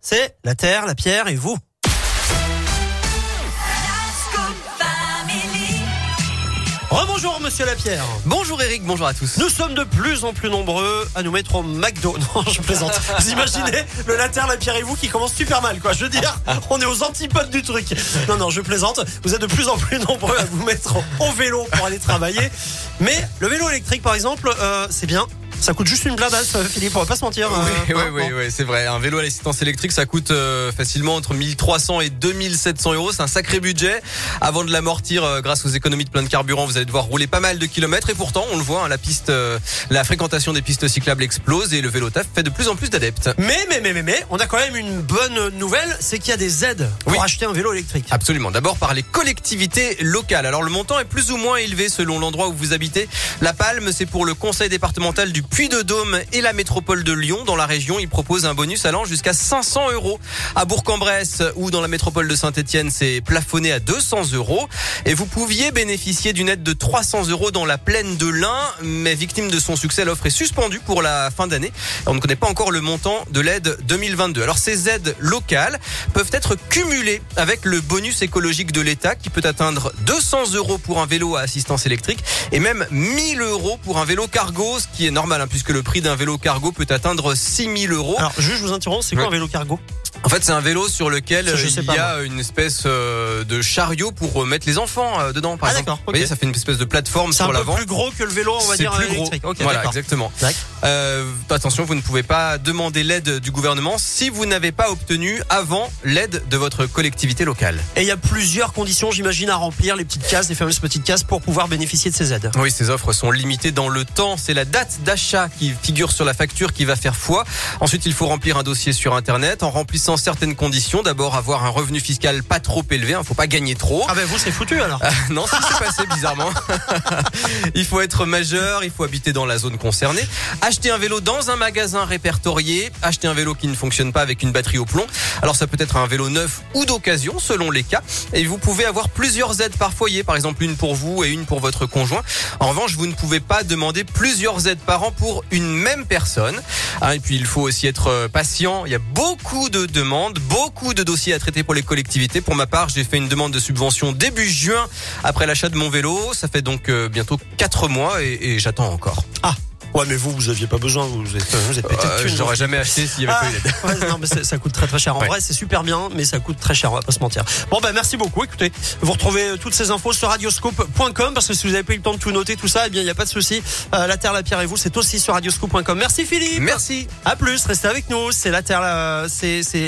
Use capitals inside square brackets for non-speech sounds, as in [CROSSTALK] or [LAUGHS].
c'est la terre, la pierre et vous. Rebonjour Monsieur Lapierre. Bonjour Eric, bonjour à tous. Nous sommes de plus en plus nombreux à nous mettre au McDo. [LAUGHS] Non, je plaisante. Vous imaginez le la terre, la pierre et vous qui commence super mal, quoi. Je veux dire, on est aux antipodes du truc. Non, non, je plaisante. Vous êtes de plus en plus nombreux à vous mettre au vélo pour aller travailler. Mais le vélo électrique, par exemple, euh, c'est bien. Ça coûte juste une blindasse, Philippe, on va pas se mentir. Oui, euh, oui, hein, oui, oui, c'est vrai. Un vélo à l'assistance électrique, ça coûte euh, facilement entre 1300 et 2700 euros. C'est un sacré budget. Avant de l'amortir, euh, grâce aux économies de plein de carburant, vous allez devoir rouler pas mal de kilomètres. Et pourtant, on le voit, hein, la piste, euh, la fréquentation des pistes cyclables explose et le vélo taf fait de plus en plus d'adeptes. Mais, mais, mais, mais, mais, on a quand même une bonne nouvelle, c'est qu'il y a des aides pour Oui. acheter un vélo électrique. Absolument. D'abord par les collectivités locales. Alors le montant est plus ou moins élevé selon l'endroit où vous habitez. La Palme, c'est pour le conseil départemental du Puy-de-Dôme et la métropole de Lyon. Dans la région, ils proposent un bonus allant jusqu'à 500 euros. À Bourg-en-Bresse ou dans la métropole de Saint-Etienne, c'est plafonné à 200 euros. Et vous pouviez bénéficier d'une aide de 300 euros dans la plaine de l'Ain, mais victime de son succès, l'offre est suspendue pour la fin d'année. On ne connaît pas encore le montant de l'aide 2022. Alors ces aides locales peuvent être cumulées avec le bonus écologique de l'État qui peut atteindre 200 euros pour un vélo à assistance électrique et même 1000 euros pour un vélo cargo, ce qui est normal hein, puisque le prix d'un vélo cargo peut atteindre 6000 euros. Alors, juste, je vous interromps, c'est quoi Ouais. un vélo cargo? En fait, c'est un vélo sur lequel euh, il y a une espèce euh, de chariot pour mettre les enfants euh, dedans, par Ah, exemple. Vous voyez, ça fait une espèce de plateforme C'est sur l'avant. plus gros que le vélo, on va C'est dire, plus gros. voilà, exactement. Euh, attention, vous ne pouvez pas demander l'aide du gouvernement si vous n'avez pas obtenu avant l'aide de votre collectivité locale. Et il y a plusieurs conditions, j'imagine, à remplir, les petites cases, les fameuses petites cases pour pouvoir bénéficier de ces aides. Oui, ces offres sont limitées dans le temps. C'est la date d'achat qui figure sur la facture qui va faire foi. Ensuite, il faut remplir un dossier sur Internet en remplissant certaines conditions. D'abord, avoir un revenu fiscal pas trop élevé. Il ne faut pas gagner trop. Ah ben vous, c'est foutu alors. non, ça s'est passé bizarrement. [LAUGHS] [LAUGHS] il faut être majeur, il faut habiter dans la zone concernée, acheter un vélo dans un magasin répertorié, acheter un vélo qui ne fonctionne pas avec une batterie au plomb. Alors ça peut être un vélo neuf ou d'occasion selon les cas. Et vous pouvez avoir plusieurs aides par foyer, par exemple une pour vous et une pour votre conjoint. En revanche, vous ne pouvez pas demander plusieurs aides par an pour une même personne. Hein, et puis il faut aussi être euh, patient. Il y a beaucoup de demandes, beaucoup de dossiers à traiter pour les collectivités. Pour ma part, j'ai fait une demande de subvention début juin après l'achat de mon vélo. Ça fait donc euh, bientôt quatre mois et, et j'attends encore. Ah, ouais, mais vous, vous aviez pas besoin, vous êtes, vous êtes pété de Euh, thunes, J'aurais donc. jamais acheté s'il n'y avait Ah, pas eu d'aide. ouais, non, mais ça, ça coûte très très cher. En Ouais. vrai, c'est super bien, mais ça coûte très cher, on va pas se mentir. Bon, bah, merci beaucoup. Écoutez, vous retrouvez euh, toutes ces infos sur radioscope.com parce que si vous avez pas eu le temps de tout noter, tout ça, eh bien, il n'y a pas de souci. Euh, la Terre, la Pierre et vous, c'est aussi sur radioscope.com. Merci Philippe. Merci. À plus, restez avec nous. C'est la Terre, la- c'est, c'est,